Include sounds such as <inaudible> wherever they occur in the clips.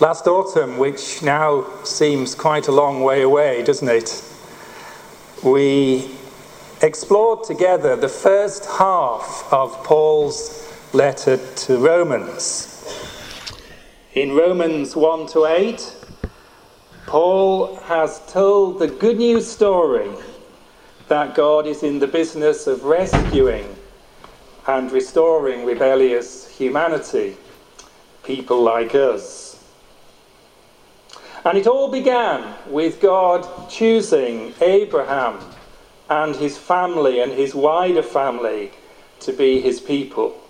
Last autumn, which now seems quite a long way away, doesn't it? We explored together the first half of Paul's letter to Romans. In Romans 1 to 8, Paul has told the good news story that God is in the business of rescuing and restoring rebellious humanity, people like us. And it all began with God choosing Abraham and his family and his wider family to be his people,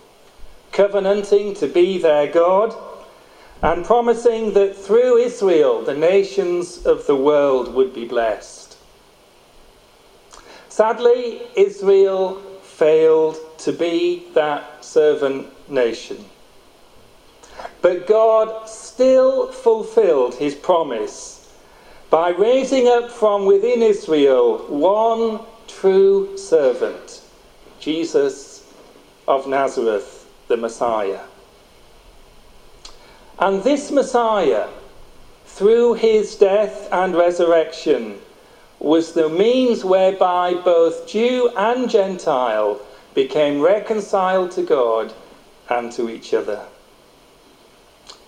covenanting to be their God, and promising that through Israel the nations of the world would be blessed. Sadly, Israel failed to be that servant nation. But God still fulfilled his promise by raising up from within Israel one true servant, Jesus of Nazareth, the Messiah. And this Messiah, through his death and resurrection, was the means whereby both Jew and Gentile became reconciled to God and to each other.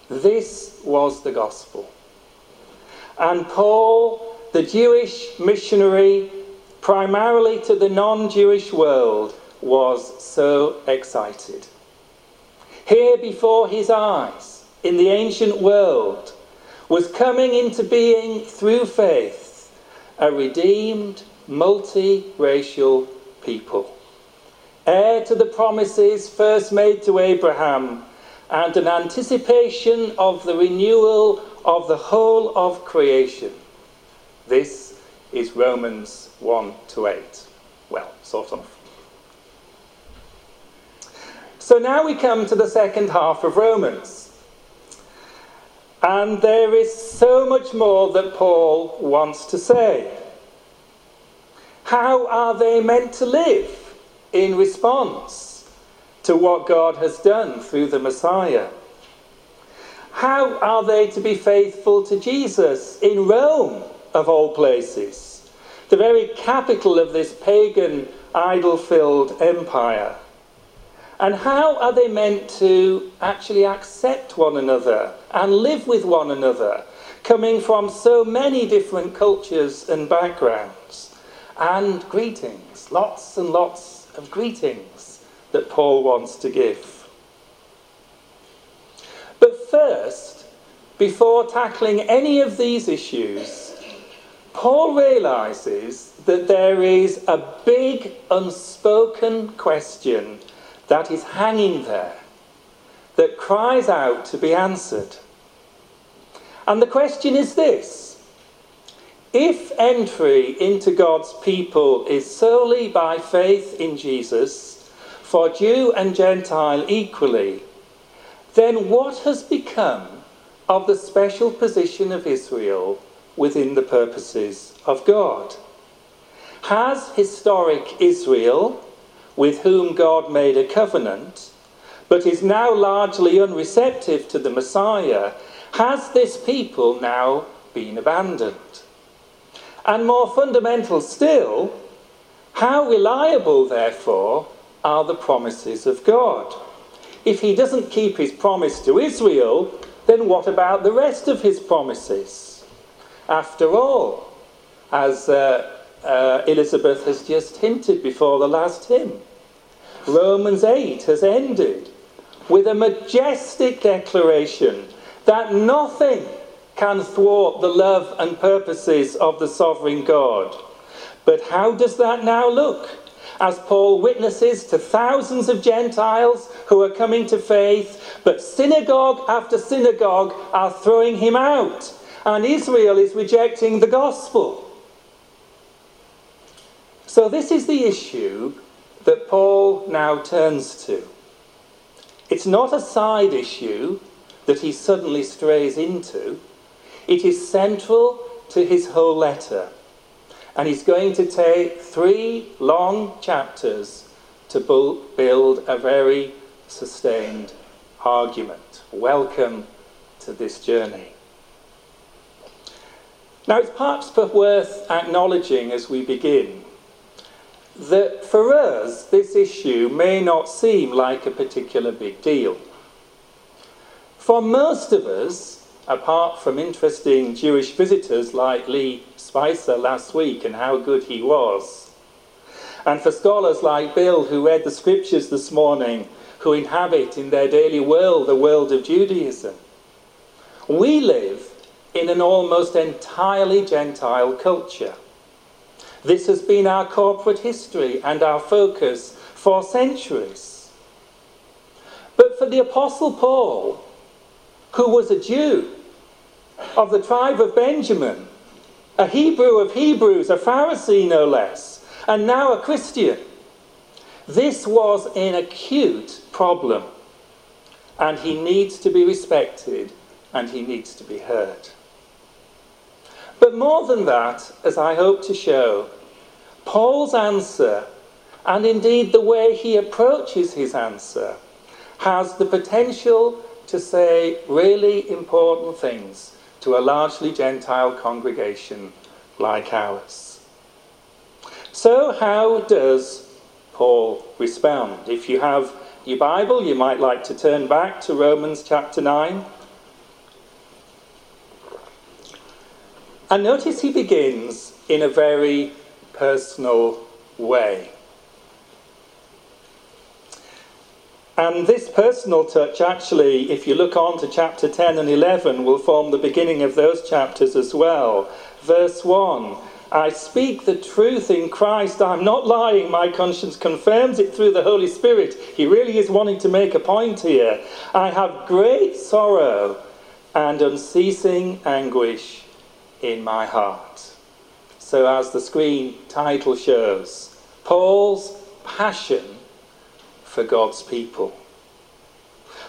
This was the gospel. And Paul, the Jewish missionary, primarily to the non Jewish world, was so excited. Here before his eyes, in the ancient world, was coming into being through faith a redeemed, multi-racial people. Heir to the promises first made to Abraham and an anticipation of the renewal of the whole of creation. This is Romans 1 to 8. Well, sort of. So now we come to the second half of Romans. And there is so much more that Paul wants to say. How are they meant to live in response to what God has done through the Messiah? How are they to be faithful to Jesus in Rome, of all places, the very capital of this pagan, idol filled empire? And how are they meant to actually accept one another and live with one another, coming from so many different cultures and backgrounds? And greetings, lots and lots of greetings that Paul wants to give. But first, before tackling any of these issues, Paul realizes that there is a big unspoken question that is hanging there, that cries out to be answered. And the question is this if entry into God's people is solely by faith in Jesus, for Jew and Gentile equally, then what has become of the special position of Israel within the purposes of God? Has historic Israel with whom God made a covenant, but is now largely unreceptive to the Messiah, has this people now been abandoned? And more fundamental still, how reliable, therefore, are the promises of God? If he doesn't keep his promise to Israel, then what about the rest of his promises? After all, as uh, uh, Elizabeth has just hinted before the last hymn. Romans 8 has ended with a majestic declaration that nothing can thwart the love and purposes of the sovereign God. But how does that now look? As Paul witnesses to thousands of Gentiles who are coming to faith, but synagogue after synagogue are throwing him out, and Israel is rejecting the gospel. So, this is the issue that Paul now turns to. It's not a side issue that he suddenly strays into, it is central to his whole letter. And he's going to take three long chapters to build a very sustained argument. Welcome to this journey. Now, it's perhaps worth acknowledging as we begin that for us, this issue may not seem like a particular big deal. For most of us, apart from interesting Jewish visitors like Lee Spicer last week and how good he was, and for scholars like Bill who read the scriptures this morning, who inhabit in their daily world the world of Judaism, we live in an almost entirely Gentile culture. This has been our corporate history and our focus for centuries. But for the Apostle Paul, who was a Jew of the tribe of Benjamin, a Hebrew of Hebrews, a Pharisee no less, and now a Christian. This was an acute problem, and he needs to be respected and he needs to be heard. But more than that, as I hope to show, Paul's answer, and indeed the way he approaches his answer, has the potential to say really important things to a largely Gentile congregation like ours. So, how does Paul respond? If you have your Bible, you might like to turn back to Romans chapter 9. And notice he begins in a very personal way. And this personal touch, actually, if you look on to chapter 10 and 11, will form the beginning of those chapters as well. Verse 1 I speak the truth in Christ. I'm not lying. My conscience confirms it through the Holy Spirit. He really is wanting to make a point here. I have great sorrow and unceasing anguish in my heart. So, as the screen title shows, Paul's passion for God's people.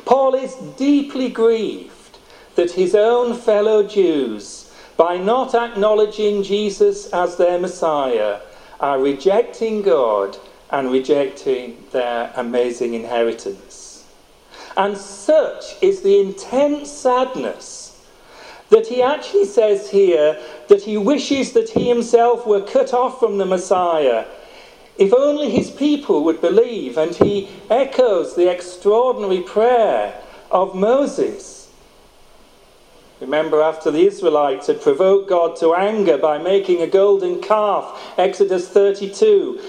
Paul is deeply grieved that his own fellow Jews, by not acknowledging Jesus as their Messiah, are rejecting God and rejecting their amazing inheritance. And such is the intense sadness that he actually says here that he wishes that he himself were cut off from the Messiah if only his people would believe, and he echoes the extraordinary prayer of Moses. Remember, after the Israelites had provoked God to anger by making a golden calf, Exodus 32,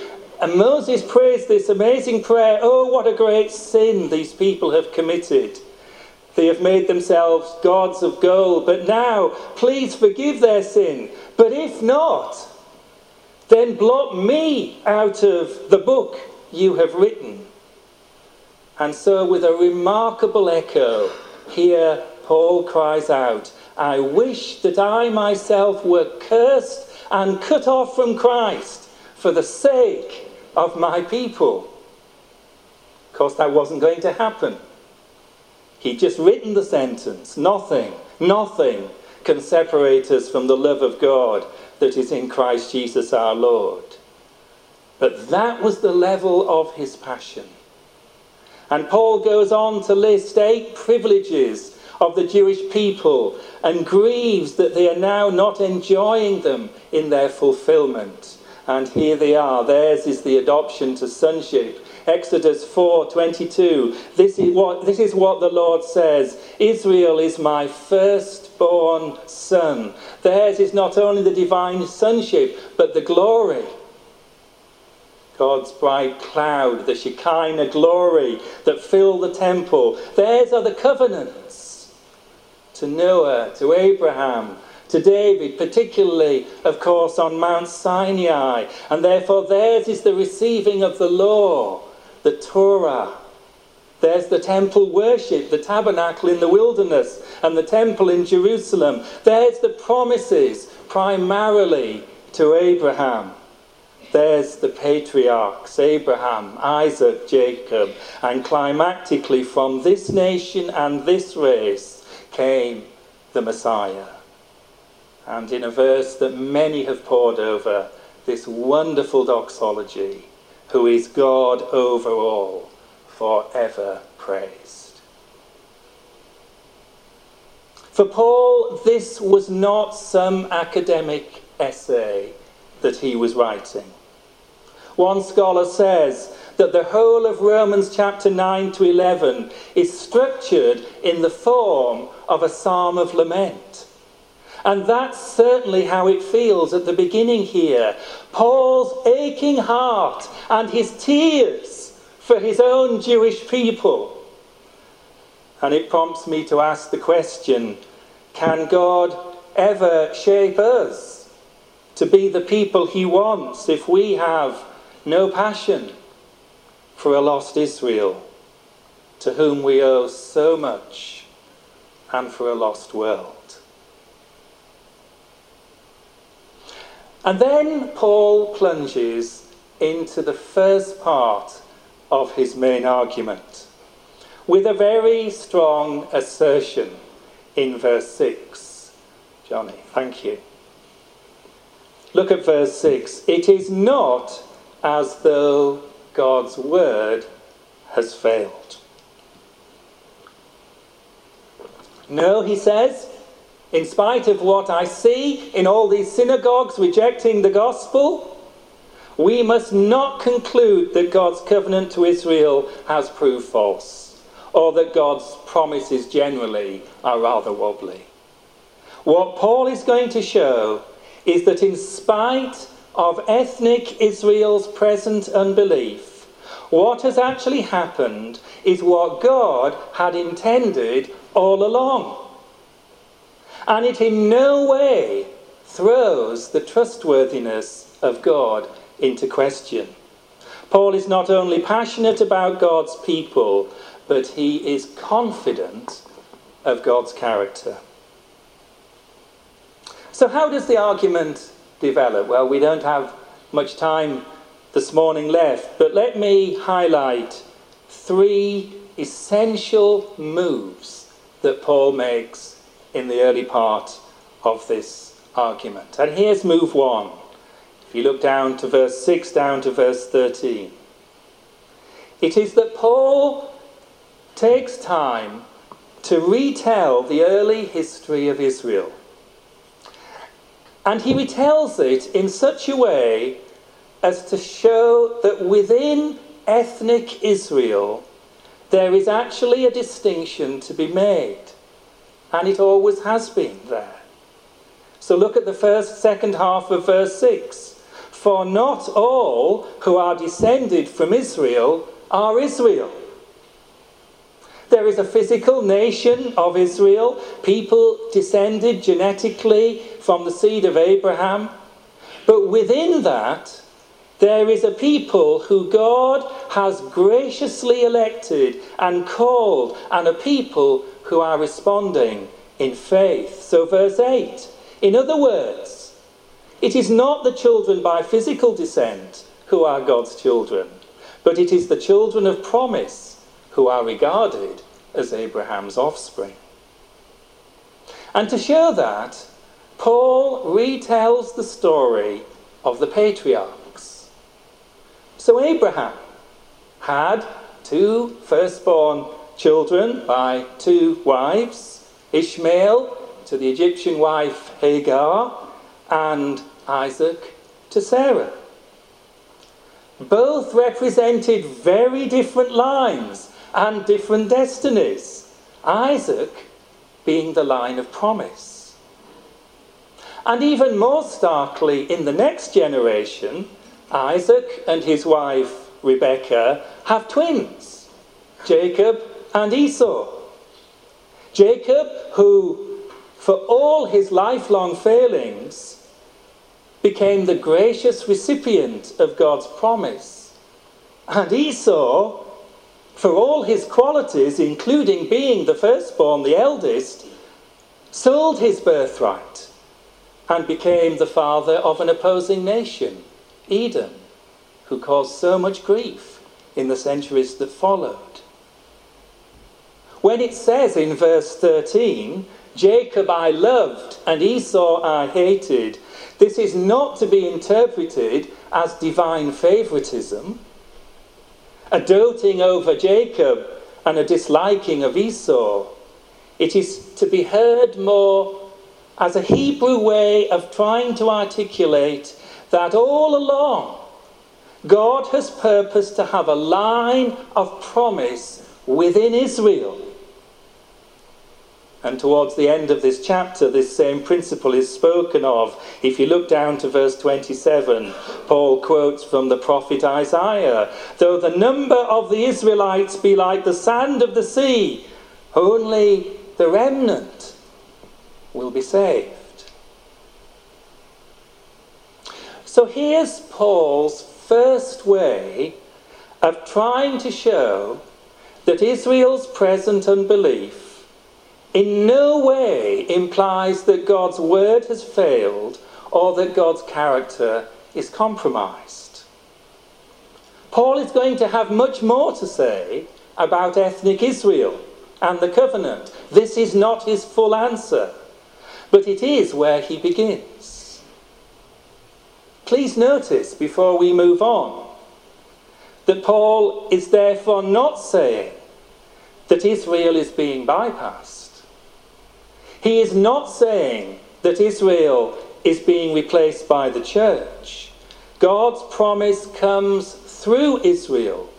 and Moses prays this amazing prayer Oh, what a great sin these people have committed. They have made themselves gods of gold, but now, please forgive their sin. But if not, then blot me out of the book you have written. And so, with a remarkable echo, here Paul cries out, I wish that I myself were cursed and cut off from Christ for the sake of my people. Of course, that wasn't going to happen. He'd just written the sentence nothing, nothing can separate us from the love of God that is in Christ Jesus our Lord. But that was the level of his passion. And Paul goes on to list eight privileges of the Jewish people and grieves that they are now not enjoying them in their fulfillment. And here they are. Theirs is the adoption to sonship. Exodus 4:22. This is what this is what the Lord says. Israel is my firstborn son. Theirs is not only the divine sonship, but the glory. God's bright cloud, the Shekinah glory that fill the temple. Theirs are the covenants to Noah, to Abraham, to David, particularly, of course, on Mount Sinai. And therefore, theirs is the receiving of the law, the Torah. There's the temple worship, the tabernacle in the wilderness, and the temple in Jerusalem. There's the promises, primarily to Abraham. There's the patriarchs, Abraham, Isaac, Jacob, and climactically from this nation and this race came the Messiah. And in a verse that many have pored over, this wonderful doxology, who is God over all, forever praised. For Paul, this was not some academic essay that he was writing. One scholar says that the whole of Romans chapter 9 to 11 is structured in the form of a psalm of lament. And that's certainly how it feels at the beginning here. Paul's aching heart and his tears for his own Jewish people. And it prompts me to ask the question can God ever shape us to be the people he wants if we have no passion for a lost Israel to whom we owe so much and for a lost world? And then Paul plunges into the first part of his main argument with a very strong assertion in verse 6. Johnny, thank you. Look at verse 6. It is not as though God's word has failed. No, he says, in spite of what I see in all these synagogues rejecting the gospel, we must not conclude that God's covenant to Israel has proved false, or that God's promises generally are rather wobbly. What Paul is going to show is that in spite of ethnic Israel's present unbelief, what has actually happened is what God had intended all along and it in no way throws the trustworthiness of God into question. Paul is not only passionate about God's people, but he is confident of God's character. So, how does the argument develop? Well, we don't have much time this morning left, but let me highlight three essential moves that Paul makes in the early part of this argument. And here's move one. If you look down to verse 6 down to verse 13, it is that Paul takes time to retell the early history of Israel. And he retells it in such a way as to show that within ethnic Israel there is actually a distinction to be made and it always has been there. So look at the first, second half of verse 6. For not all who are descended from Israel are Israel. There is a physical nation of Israel, people descended genetically from the seed of Abraham. But within that, there is a people who God has graciously elected and called, and a people who are responding in faith. So, verse 8. In other words, it is not the children by physical descent who are God's children, but it is the children of promise who are regarded as Abraham's offspring. And to show that, Paul retells the story of the patriarchs. So Abraham had two firstborn children by two wives Ishmael to the Egyptian wife Hagar, and Isaac to Sarah. Both represented very different lines and different destinies. Isaac being the line of promise. And even more starkly, in the next generation, Isaac and his wife Rebekah have twins, Jacob and Esau. Jacob, who, for all his lifelong failings, became the gracious recipient of God's promise. And Esau, for all his qualities, including being the firstborn, the eldest, sold his birthright and became the father of an opposing nation, Edom, who caused so much grief in the centuries that followed. When it says in verse 13, Jacob I loved and Esau I hated, this is not to be interpreted as divine favoritism, a doting over Jacob and a disliking of Esau. It is to be heard more as a Hebrew way of trying to articulate that all along God has purposed to have a line of promise within Israel. And towards the end of this chapter, this same principle is spoken of. If you look down to verse 27, Paul quotes from the prophet Isaiah Though the number of the Israelites be like the sand of the sea, only the remnant will be saved. So here's Paul's first way of trying to show that Israel's present unbelief in no way implies that God's word has failed or that God's character is compromised. Paul is going to have much more to say about ethnic Israel and the covenant. This is not his full answer, but it is where he begins. Please notice before we move on that Paul is therefore not saying that Israel is being bypassed. He is not saying that Israel is being replaced by the church. God's promise comes through Israel,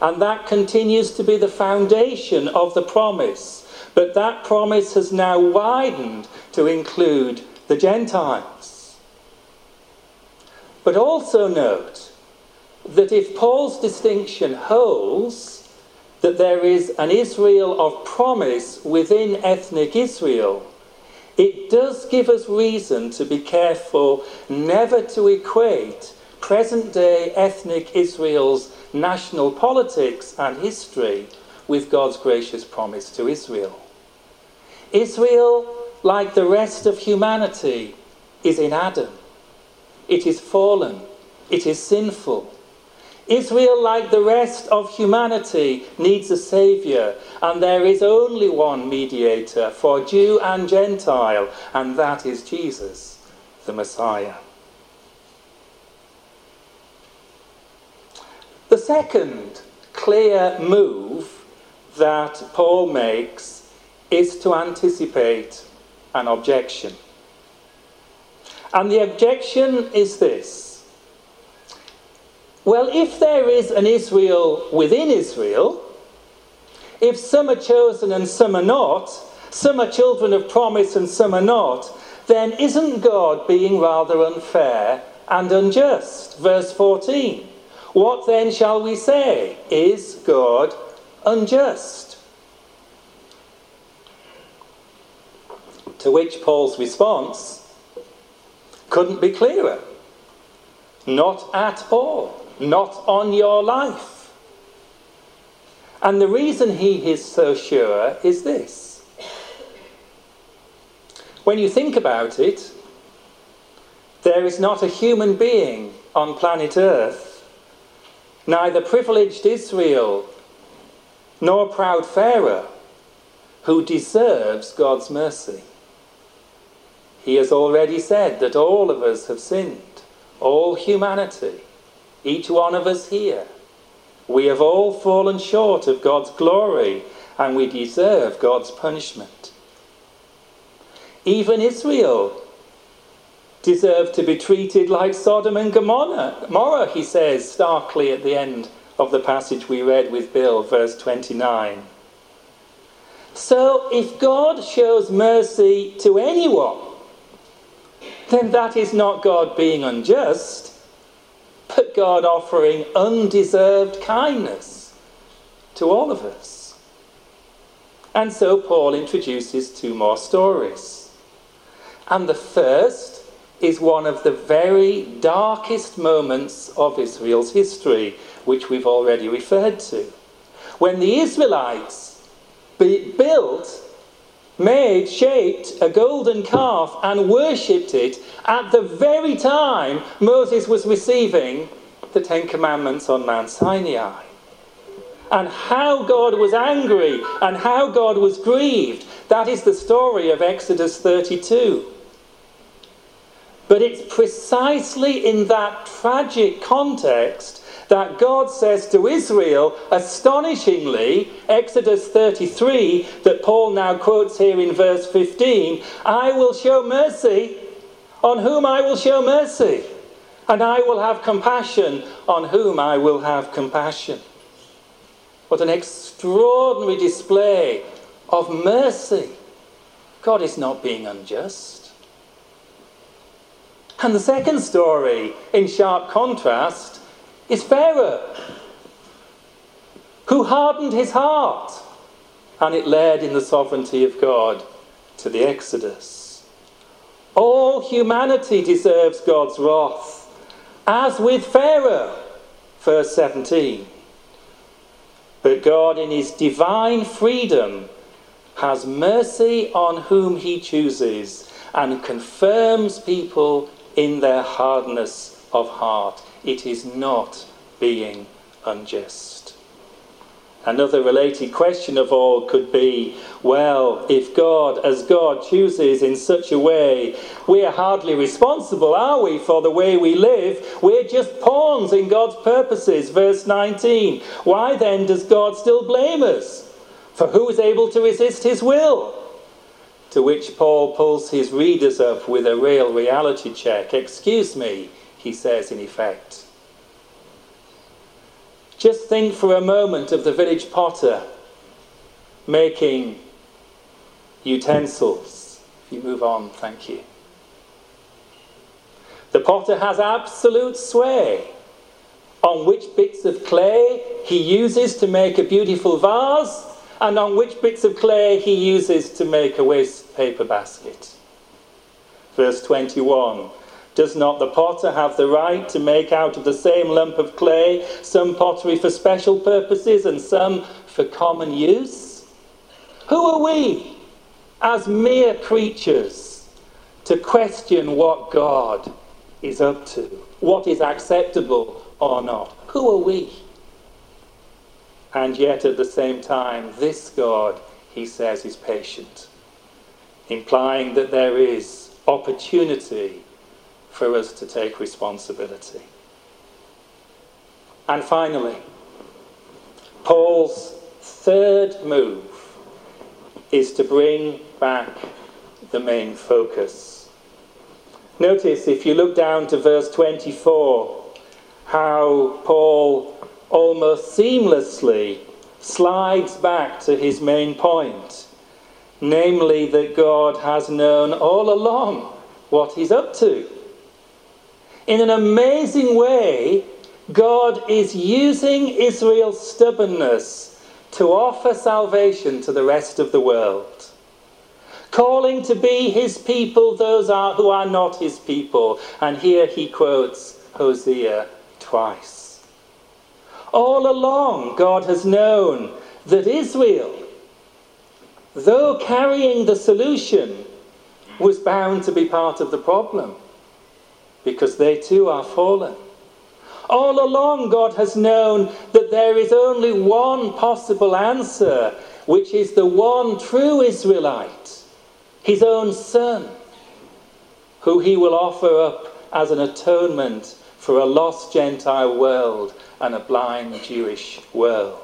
and that continues to be the foundation of the promise. But that promise has now widened to include the Gentiles. But also note that if Paul's distinction holds that there is an Israel of promise within ethnic Israel, it does give us reason to be careful never to equate present day ethnic Israel's national politics and history with God's gracious promise to Israel. Israel, like the rest of humanity, is in Adam. It is fallen. It is sinful. Israel, like the rest of humanity, needs a Saviour, and there is only one mediator for Jew and Gentile, and that is Jesus, the Messiah. The second clear move that Paul makes is to anticipate an objection. And the objection is this Well, if there is an Israel within Israel, if some are chosen and some are not, some are children of promise and some are not, then isn't God being rather unfair and unjust? Verse 14. What then shall we say? Is God unjust? To which Paul's response couldn't be clearer. Not at all. Not on your life. And the reason he is so sure is this. When you think about it, there is not a human being on planet Earth, neither privileged Israel nor proud Pharaoh, who deserves God's mercy. He has already said that all of us have sinned, all humanity, each one of us here. We have all fallen short of God's glory and we deserve God's punishment. Even Israel deserved to be treated like Sodom and Gomorrah, he says starkly at the end of the passage we read with Bill, verse 29. So, if God shows mercy to anyone, then that is not God being unjust, but God offering undeserved kindness to all of us. And so Paul introduces two more stories. And the first is one of the very darkest moments of Israel's history, which we've already referred to. When the Israelites built made, shaped a golden calf and worshipped it at the very time Moses was receiving the Ten Commandments on Mount Sinai. And how God was angry and how God was grieved. That is the story of Exodus 32. But it's precisely in that tragic context that God says to Israel, astonishingly, Exodus 33, that Paul now quotes here in verse 15, I will show mercy on whom I will show mercy, and I will have compassion on whom I will have compassion. What an extraordinary display of mercy. God is not being unjust. And the second story, in sharp contrast, is Pharaoh, who hardened his heart, and it led in the sovereignty of God to the Exodus. All humanity deserves God's wrath, as with Pharaoh, verse 17. But God, in his divine freedom, has mercy on whom he chooses and confirms people in their hardness of heart. It is not being unjust. Another related question of all could be well, if God, as God chooses in such a way, we're hardly responsible, are we, for the way we live? We're just pawns in God's purposes. Verse 19. Why then does God still blame us? For who is able to resist his will? To which Paul pulls his readers up with a real reality check. Excuse me, he says in effect. Just think for a moment of the village potter making utensils. If you move on, thank you. The potter has absolute sway on which bits of clay he uses to make a beautiful vase and on which bits of clay he uses to make a waste paper basket. Verse 21 Does not the potter have the right to make out of the same lump of clay some pottery for special purposes and some for common use? Who are we, as mere creatures, to question what God is up to, what is acceptable or not? Who are we? And yet, at the same time, this God, he says, is patient, implying that there is opportunity for us to take responsibility. And finally, Paul's third move is to bring back the main focus. Notice, if you look down to verse 24, how Paul almost seamlessly slides back to his main point, namely that God has known all along what he's up to. In an amazing way, God is using Israel's stubbornness to offer salvation to the rest of the world. Calling to be his people those are, who are not his people. And here he quotes Hosea twice. All along, God has known that Israel, though carrying the solution, was bound to be part of the problem because they too are fallen. All along, God has known that there is only one possible answer, which is the one true Israelite, his own son, who he will offer up as an atonement for a lost Gentile world and a blind Jewish world.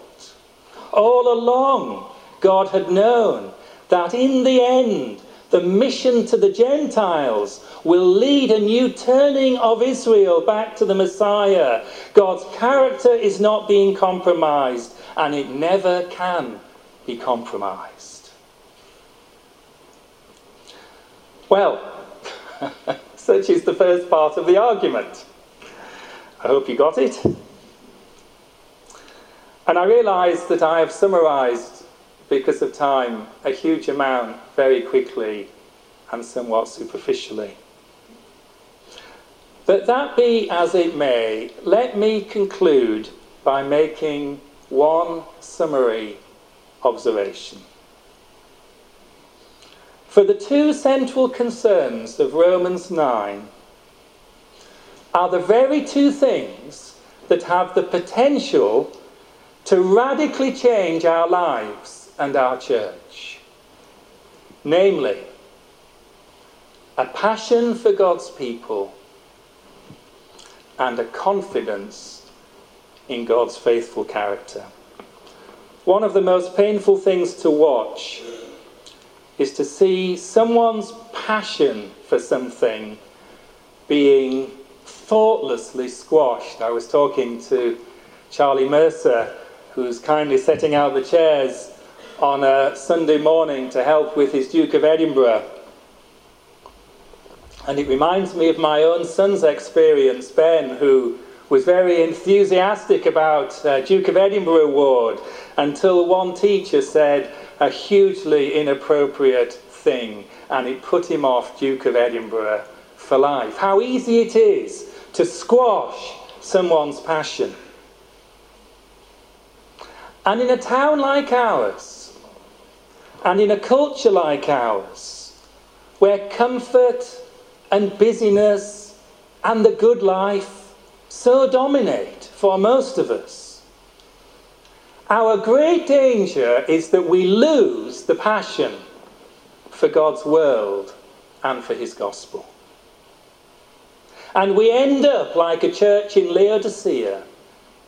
All along, God had known that in the end, the mission to the Gentiles will lead a new turning of Israel back to the Messiah. God's character is not being compromised, and it never can be compromised. Well, <laughs> such is the first part of the argument. I hope you got it. And I realise that I have summarised, because of time, a huge amount very quickly and somewhat superficially. But that be as it may, let me conclude by making one summary observation. For the two central concerns of Romans 9 are the very two things that have the potential to radically change our lives and our church. Namely, a passion for God's people and a confidence in God's faithful character. One of the most painful things to watch is to see someone's passion for something being thoughtlessly squashed. I was talking to Charlie Mercer, who's kindly setting out the chairs on a Sunday morning to help with his Duke of Edinburgh. And it reminds me of my own son's experience, Ben, who was very enthusiastic about uh, Duke of Edinburgh Award until one teacher said a hugely inappropriate thing and it put him off Duke of Edinburgh for life. How easy it is to squash someone's passion. And in a town like ours, and in a culture like ours, where comfort and busyness and the good life so dominate for most of us, our great danger is that we lose the passion for God's world and for His gospel. And we end up like a church in Laodicea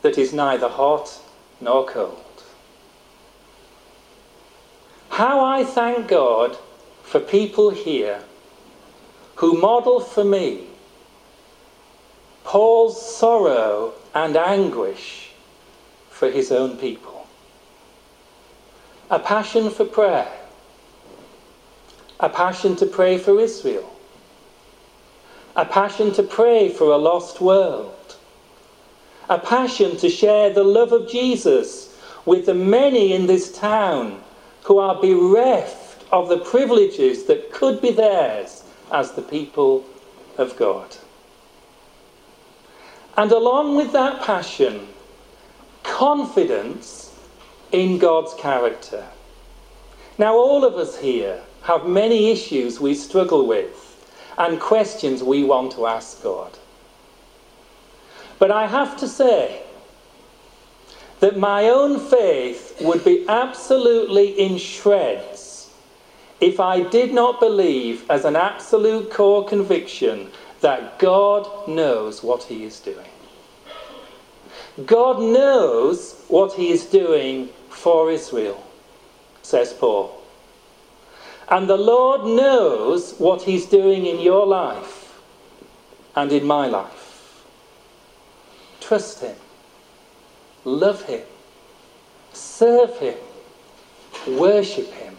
that is neither hot nor cold. How I thank God for people here who model for me Paul's sorrow and anguish for his own people. A passion for prayer. A passion to pray for Israel a passion to pray for a lost world, a passion to share the love of Jesus with the many in this town who are bereft of the privileges that could be theirs as the people of God. And along with that passion, confidence in God's character. Now, all of us here have many issues we struggle with and questions we want to ask God. But I have to say that my own faith would be absolutely in shreds if I did not believe, as an absolute core conviction, that God knows what He is doing. God knows what He is doing for Israel, says Paul. And the Lord knows what He's doing in your life and in my life. Trust Him, love Him, serve Him, worship Him.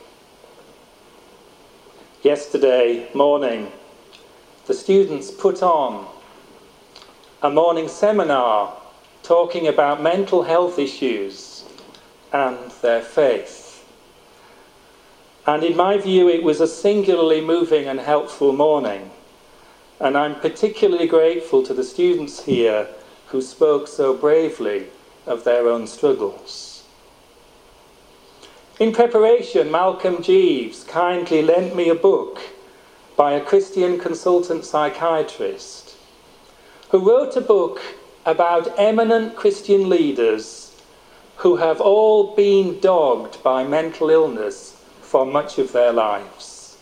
Yesterday morning, the students put on a morning seminar talking about mental health issues and their faith. And in my view, it was a singularly moving and helpful morning. And I'm particularly grateful to the students here who spoke so bravely of their own struggles. In preparation, Malcolm Jeeves kindly lent me a book by a Christian consultant psychiatrist who wrote a book about eminent Christian leaders who have all been dogged by mental illness for much of their lives.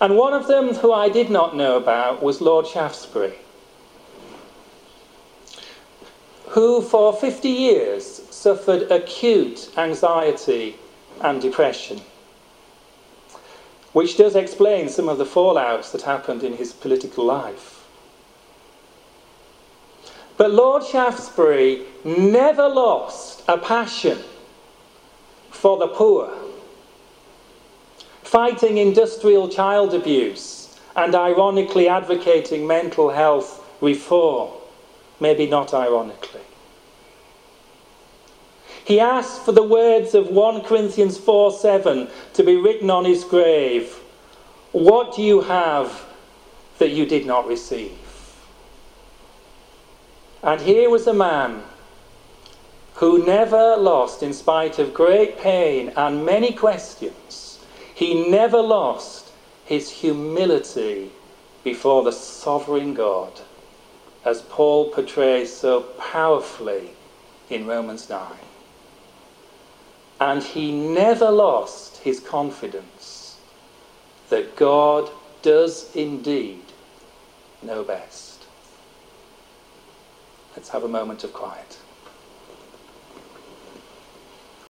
And one of them who I did not know about was Lord Shaftesbury, who for 50 years suffered acute anxiety and depression, which does explain some of the fallouts that happened in his political life. But Lord Shaftesbury never lost a passion for the poor fighting industrial child abuse, and ironically advocating mental health reform. Maybe not ironically. He asked for the words of 1 Corinthians 4 7 to be written on his grave. What do you have that you did not receive? And here was a man who never lost, in spite of great pain and many questions, he never lost his humility before the sovereign God, as Paul portrays so powerfully in Romans 9. And he never lost his confidence that God does indeed know best. Let's have a moment of quiet.